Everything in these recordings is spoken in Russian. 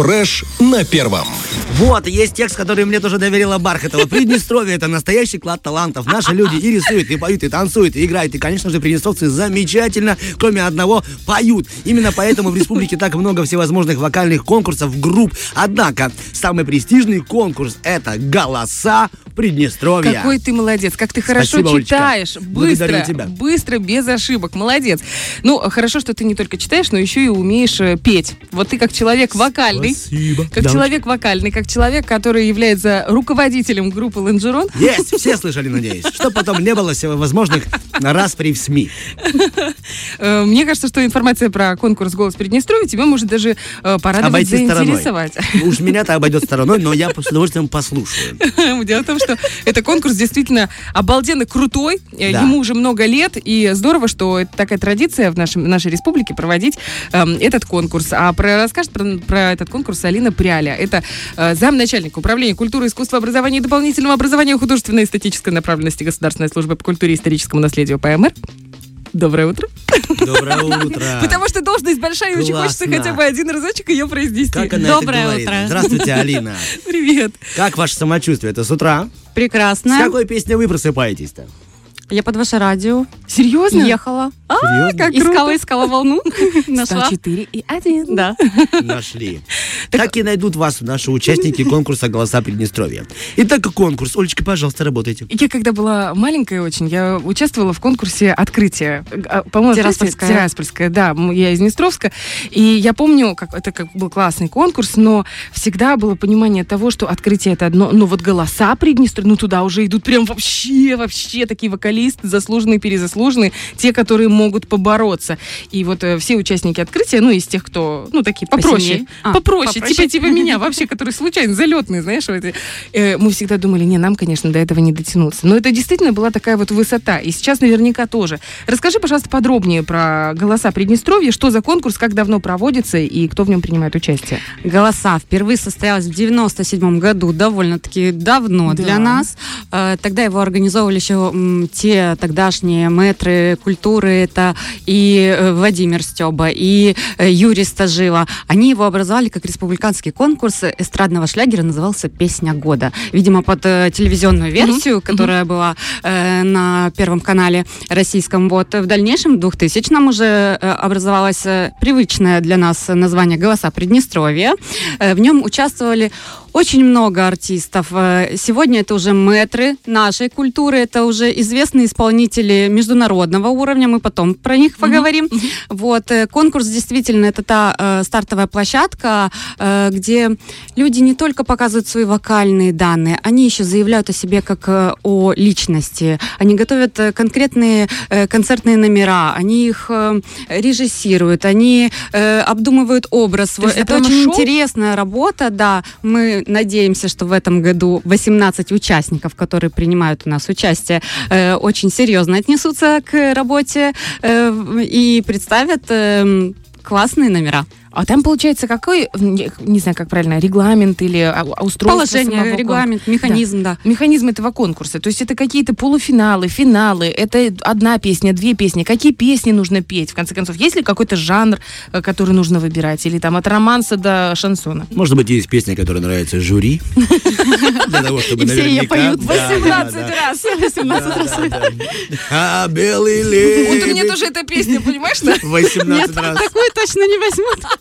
Фреш на первом. Вот, есть текст, который мне тоже доверила Бархатова. Приднестровье — это настоящий клад талантов. Наши люди и рисуют, и поют, и танцуют, и играют. И, конечно же, приднестровцы замечательно, кроме одного, поют. Именно поэтому в республике так много всевозможных вокальных конкурсов, групп. Однако, самый престижный конкурс — это «Голоса Приднестровья». Какой ты молодец, как ты хорошо Спасибо, Олечка. читаешь. Благодарю Быстро, тебя. быстро, без ошибок. Молодец. Ну, хорошо, что ты не только читаешь, но еще и умеешь э, петь. Вот ты как человек вокальный. Спасибо. Как Да, человек вокальный, как человек, который является руководителем группы Лонжерон. Есть, все слышали, надеюсь. Чтобы потом не было всевозможных распри в СМИ. Э, Мне кажется, что информация про конкурс «Голос Приднестровья» тебя может даже э, порадовать, Обойти стороной. заинтересовать. Уж меня-то обойдет стороной, но я с удовольствием послушаю. Дело в том, что это конкурс действительно обалденно крутой. Э, Да. Ему уже много лет, и здорово, что это такая традиция в нашем, нашей республике проводить эм, этот конкурс. А про, расскажет про, про этот конкурс Алина Пряля. Это э, замначальника управления культуры, искусства, образования и дополнительного образования художественной и эстетической направленности Государственной службы по культуре и историческому наследию ПМР. Доброе утро. Доброе утро. Потому что должность большая, и очень хочется хотя бы один разочек ее произнести. Как она Доброе это говорит? утро. Здравствуйте, Алина. Привет. Как ваше самочувствие? Это с утра? С Прекрасно. какой песней вы просыпаетесь-то? Я под ваше радио Серьезно? ехала. Серьезно? как искала, круто. искала волну. Нашла. 104 и 1. Да. Нашли. Так и найдут вас наши участники конкурса «Голоса Приднестровья». Итак, конкурс. Олечка, пожалуйста, работайте. Я когда была маленькая очень, я участвовала в конкурсе открытия. А, По-моему, Тираспольская. открытие- Тираспольская, да. Я из Днестровска. И я помню, как это как был классный конкурс, но всегда было понимание того, что открытие это одно, но вот голоса Приднестровья, ну туда уже идут прям вообще, вообще такие вокалисты, заслуженные, перезаслуженные, те, которые могут побороться. И вот э, все участники открытия, ну, из тех, кто, ну, такие попроще, Посильнее. А, попроще, попроще. типа, типа меня, вообще, которые случайно, залетные, знаешь, вот. Э, мы всегда думали, не, нам, конечно, до этого не дотянуться. Но это действительно была такая вот высота. И сейчас наверняка тоже. Расскажи, пожалуйста, подробнее про голоса Приднестровья, что за конкурс, как давно проводится и кто в нем принимает участие. Голоса впервые состоялась в 97 году, довольно-таки давно Да. для нас. Э, Тогда его организовывали еще м, те тогдашние мэтры культуры, это и э, Владимир Стеба, и э, Юрий Стажила. Они его образовали как республиканский конкурс эстрадного шлягера, назывался «Песня года». Видимо, под э, телевизионную версию, которая была э, на Первом канале российском. Вот в дальнейшем, в 2000-м уже образовалось привычное для нас название «Голоса Приднестровья». В нем участвовали очень много артистов. Э, Сегодня это уже мэтры нашей культуры, это уже известные исполнители международного уровня, мы потом про них поговорим. Вот, э, конкурс действительно это та э, стартовая площадка, э, где люди не только показывают свои вокальные данные, они еще заявляют о себе как э, о личности. Они готовят э, конкретные э, концертные номера, они их э, режиссируют, они э, обдумывают образ. То это это очень шоу? интересная работа, да. Мы надеемся, что в этом году 18 участников, которые принимают у нас участие, э, очень серьезно отнесутся к работе э, и представят э, классные номера. А там получается какой, не, знаю, как правильно, регламент или а, а, устройство Положение, самого регламент, механизм, да. механизм этого конкурса. То есть это какие-то полуфиналы, финалы, это одна песня, две песни. Какие песни нужно петь? В конце концов, есть ли какой-то жанр, э, который нужно выбирать? Или там от романса до шансона? Может быть, есть песня, которая нравится жюри. Для того, чтобы И все ее поют Да, да, 18 да. раз. 18 раз. Да, да, да. А, белый Вот у меня лебедь. тоже эта песня, понимаешь? да? 18 раз. Такую точно не возьмут.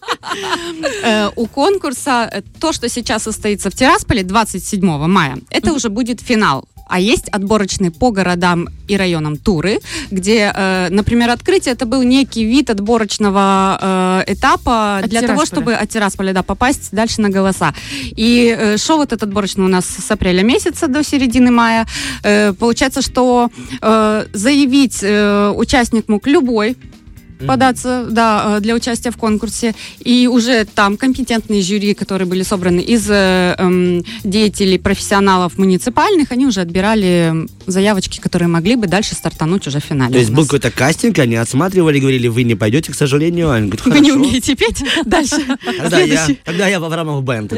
Э, У конкурса э, то, что сейчас состоится в Тирасполе 27 мая, это уже будет финал. А есть отборочные по городам и районам туры, где, э, например, открытие это был некий вид отборочного э, этапа От для того, Тирасполя. чтобы от Тирасполя да, попасть дальше на голоса. И э, шоу вот этот отборочный у нас с апреля месяца до середины мая. Э, получается, что э, заявить э, участник мог любой податься да, э, для участия в конкурсе. И уже там компетентные жюри, которые были собраны из э, эм, деятелей, профессионалов муниципальных, они уже отбирали заявочки, которые могли бы дальше стартануть уже в финале. То есть был какой-то кастинг, они отсматривали, говорили, вы не пойдете, к сожалению. Они говорят, Вы не «Хорошо». умеете петь? Дальше. Тогда я, тогда я в Аврамов Бенд,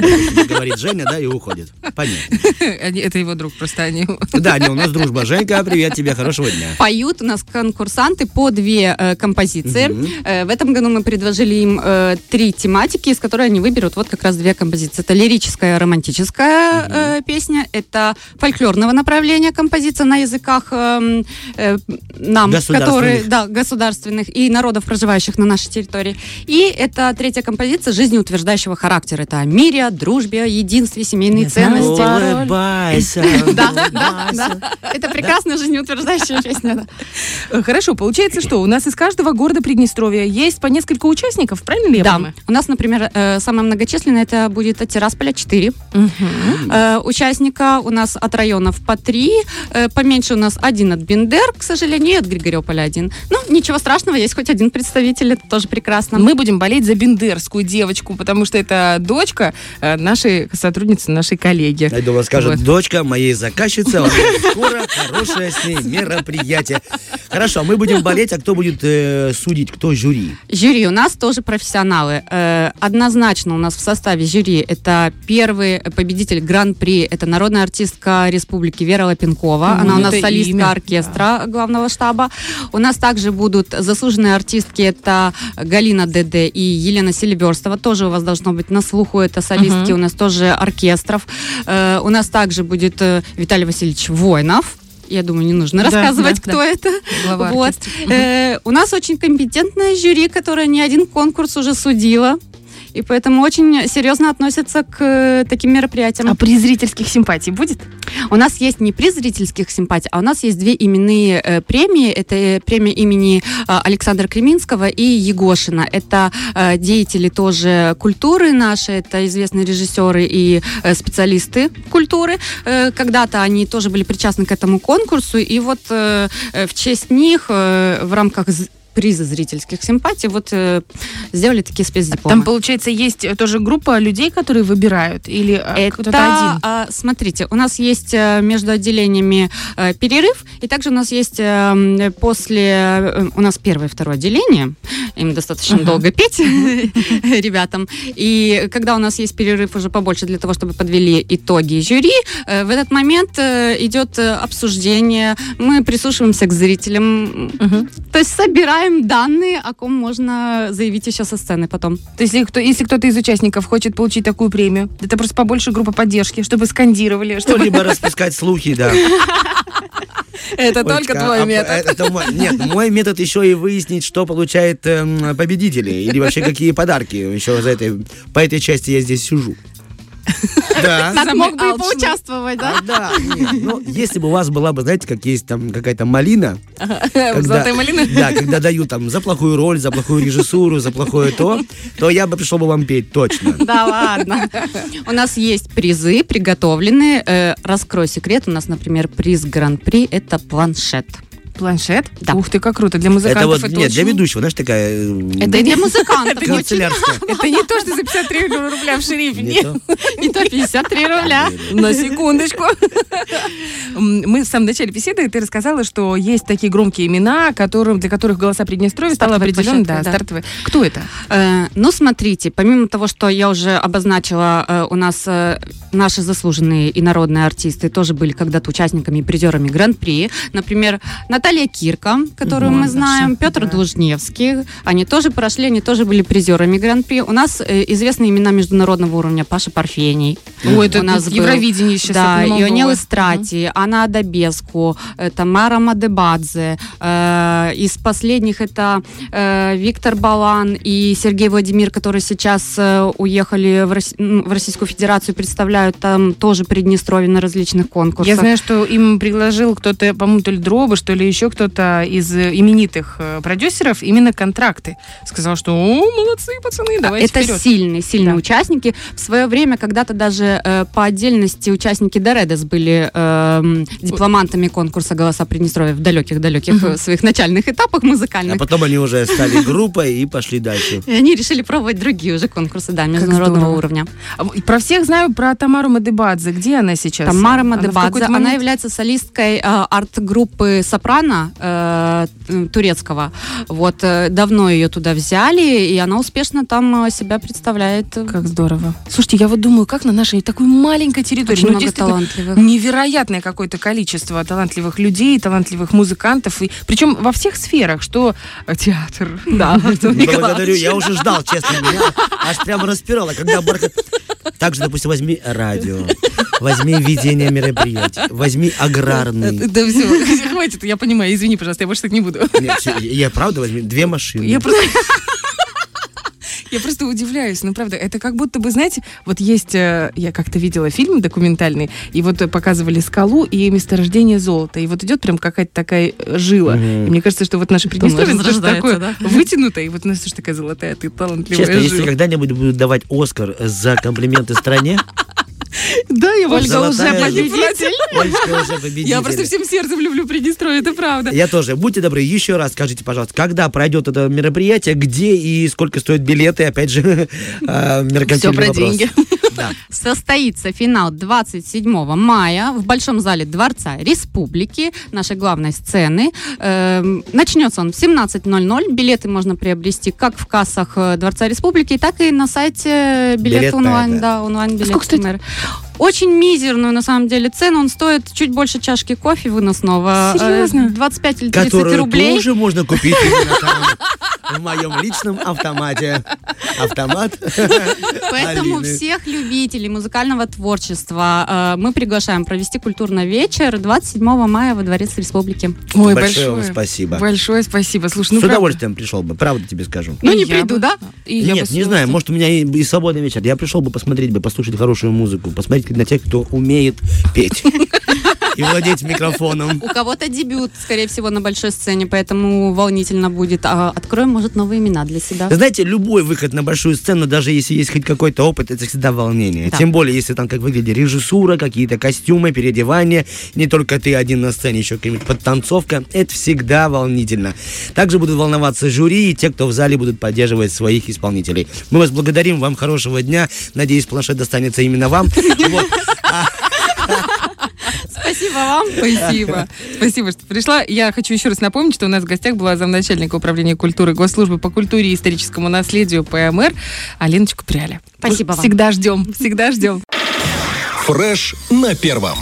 говорит Женя, да, и уходит. Понятно. Это его друг, просто они... Да, не, у нас дружба. Женька, привет тебе, хорошего дня. Поют у нас конкурсанты по две э, композиции композиции. Э, В этом году мы предложили им э, три тематики, из которой они выберут вот как раз две композиции. Это лирическая, романтическая э, песня, это фольклорного направления композиция на языках эм, нам, Государственных. которые, да, государственных и народов, проживающих на нашей территории. И это третья композиция жизнеутверждающего характера. Это о мире, о дружбе, о единстве, семейные знаю. ценности. Улыбайся, Да, да, да. Это прекрасная жизнеутверждающая песня. Хорошо, получается, что у нас из каждого города Приднестровья есть по несколько участников, правильно ли я Да, понимаю? у нас, например, э, самое многочисленное это будет от Тирасполя 4 э, участника. У нас от районов по 3. Поменьше у нас один от Бендер, к сожалению, и от Григорьополя один. Ну, ничего страшного, есть хоть один представитель, это тоже прекрасно. Мы будем болеть за бендерскую девочку, потому что это дочка э, нашей сотрудницы, нашей коллеги. Я думаю, скажет, Вот. дочка моей заказчицы, а скоро хорошее с ней мероприятие. Хорошо, мы будем болеть, а кто будет э, судить, кто жюри? Жюри у нас тоже профессионалы. Э, Однозначно у нас в составе жюри это первый победитель гран-при, это народная артистка республики Вера Лапенкова. Ну, Она у нас солистка имя, оркестра главного штаба. У нас также будут заслуженные артистки, это Галина ДД и Елена Селиверстова. Тоже у вас должно быть на слуху, это солистки Мгм. у нас тоже оркестров. Э, У нас также будет э, Виталий Васильевич Воинов. Я думаю, не нужно Да, рассказывать, да, кто да. это. Глава Вот. Э, у нас очень компетентное жюри, которое не один конкурс уже судило. И поэтому очень серьезно относятся к э, таким мероприятиям. А при зрительских симпатий будет? У нас есть не приз зрительских симпатий, а у нас есть две именные э, премии. Это э, премия имени э, Александра Креминского и Егошина. Это э, деятели тоже культуры наши, это известные режиссеры и э, специалисты культуры. Э, когда-то они тоже были причастны к этому конкурсу, и вот э, э, в честь них э, в рамках приза зрительских симпатий вот э, сделали такие спецдипломы. Там, получается, есть э, тоже группа людей, которые выбирают? Или э, Это, кто-то один? а, смотрите, у нас есть э, между отделениями э, перерыв, и также у нас есть э, м, после, э, у нас первое и второе отделение, им достаточно Ага. долго петь ребятам, и когда у нас есть перерыв уже побольше для того, чтобы подвели итоги жюри, э, в этот момент э, идет э, обсуждение, мы прислушиваемся к зрителям, Мгм. то есть собираем данные, о ком можно заявить еще со сцены потом. То есть, если, кто, если кто-то из участников хочет получить такую премию, это просто побольше группа поддержки, чтобы скандировали, чтобы Что-либо распускать слухи, да. это только Олечка, твой а, метод. э, это мой- нет, мой метод еще и выяснить, что получает эм, победители. Или вообще какие подарки. Еще за этой, по этой части я здесь сижу. Да. Так мог бы и поучаствовать, да? А, да, ну, если бы у вас была бы, знаете, как есть там какая-то малина, когда- Золотая малина? Да, когда дают там за плохую роль, за плохую режиссуру, за плохое то, то я бы пришел бы вам петь, точно. Да ладно. У нас есть призы приготовленные. Э, Раскрой секрет. У нас, например, приз Гран-при – это планшет. Планшет? Да. Ух ты, как круто. Для Это музыкантов вот, это нет, для очень- ведущего, знаешь, такая... Это для музыкантов. Это не то, что за 53 рубля в шерифе. Не Нет. то. Не то 53 рубля. На секундочку. Мы в самом начале беседы, ты рассказала, что есть такие громкие имена, которым, для которых голоса Приднестровья стало Стартовые определенно, да, стартовые. Кто это? Э, Ну, смотрите, помимо того, что я уже обозначила, э, у нас э, наши заслуженные и народные артисты тоже были когда-то участниками и призерами Гран-при. Например, Наталья Кирка, которую Мгм, мы знаем, Петр да. Должневский. Они тоже прошли, они тоже были призерами Гран-при. У нас э, известные имена международного уровня. Паша Парфений. Ой, это у нас был- Евровидение сейчас. Да. Ионел Истрати, Анна Адабеску, э, Тамара Мадебадзе. Э, Из последних это э, Виктор Балан и Сергей Владимир, которые сейчас э, уехали в, Рос- в Российскую Федерацию, представляют там тоже Приднестровье на различных конкурсах. Я знаю, что им предложил кто-то, по-моему, то ли Дроба, что ли еще кто-то из э, именитых э, продюсеров именно контракты. Сказал, что о, молодцы, пацаны, давайте это вперед. сильные, сильные Да. участники. В свое время когда-то даже э, по отдельности участники Доредес были эм, дипломантами конкурса «Голоса Приднестровья» в далеких-далеких Мгм. э, своих начальных этапах музыкальных. А потом они уже стали группой и пошли дальше. И они решили пробовать другие уже конкурсы, да, международного уровня. А Про всех знаю, про Тамару Мадебадзе. Где она сейчас? Тамара Она какой-то она является солисткой э, арт-группы «Сопрано», Таркана э, турецкого. Вот э, давно ее туда взяли, и она успешно там э, себя представляет. Как здорово. Слушайте, я вот думаю, как на нашей такой маленькой территории, Очень ну, много талантливых. невероятное какое-то количество талантливых людей, талантливых музыкантов, и, причем во всех сферах, что э, театр, да, Благодарю, я уже ждал, честно, меня аж прямо распирало, когда Бархат... Также, допустим, возьми радио, возьми ведение мероприятий, возьми аграрный. Да все, хватит, я понимаю, извини, пожалуйста, я больше так не буду. Нет, я, я правда возьми две машины. Я просто... Я просто удивляюсь, ну правда, это как будто бы, знаете, вот есть, э, я как-то видела фильм документальный, и вот показывали скалу и месторождение золота, и вот идет прям какая-то такая э, жила. Мгм. И мне кажется, что вот наше Приднестровье тоже такое да? вытянутое, и вот у нас тоже такая золотая, ты талантливая Честно, если жила. когда-нибудь будут давать Оскар за комплименты стране, Да, я Ольга уже победитель. Ольга уже победитель. Я просто всем сердцем люблю Приднестровье, это правда. Я тоже. Будьте добры, еще раз скажите, пожалуйста, когда пройдет это мероприятие, где и сколько стоят билеты, опять же, э, меркантильный Все про вопрос. деньги. Да. Состоится финал 27 мая в Большом зале Дворца Республики, нашей главной сцены. Эм, начнется он в 17.00. Билеты можно приобрести как в кассах э, Дворца Республики, так и на сайте билет Билет онлайн. Да, онлайн билет Сколько стоит? Очень мизерную, на самом деле, цену. Он стоит чуть больше чашки кофе выносного. Э, Серьезно? 25 или 30 Которую рублей. тоже можно купить в моем личном автомате. Автомат. Поэтому Алины. всех любителей музыкального творчества э, мы приглашаем провести культурный вечер 27 мая во Дворец Республики. Ой, Большое спасибо. Большое спасибо. Слушай, ну С правда. удовольствием пришел бы, правда тебе скажу. Ну, И не я приду, бы- да? Нет, не знаю, может у меня и, и свободный вечер. Я пришел бы посмотреть бы, послушать хорошую музыку, посмотреть на тех, кто умеет петь и владеть микрофоном. У кого-то дебют, скорее всего, на большой сцене, поэтому волнительно будет. А откроем, может, новые имена для себя. Знаете, любой выход на большую сцену, даже если есть хоть какой-то опыт, это всегда волнение. Да. Тем более, если там как выглядит режиссура, какие-то костюмы, переодевания, не только ты один на сцене, еще какая-нибудь подтанцовка, это всегда волнительно. Также будут волноваться жюри и те, кто в зале будут поддерживать своих исполнителей. Мы вас благодарим, вам хорошего дня. Надеюсь, планшет достанется именно вам. Вот. Спасибо вам. Спасибо. Спасибо, что пришла. Я хочу еще раз напомнить, что у нас в гостях была замначальника управления культуры Госслужбы по культуре и историческому наследию ПМР Алиночка Пряля. Спасибо вам. Всегда ждем, всегда ждем. Фреш на первом.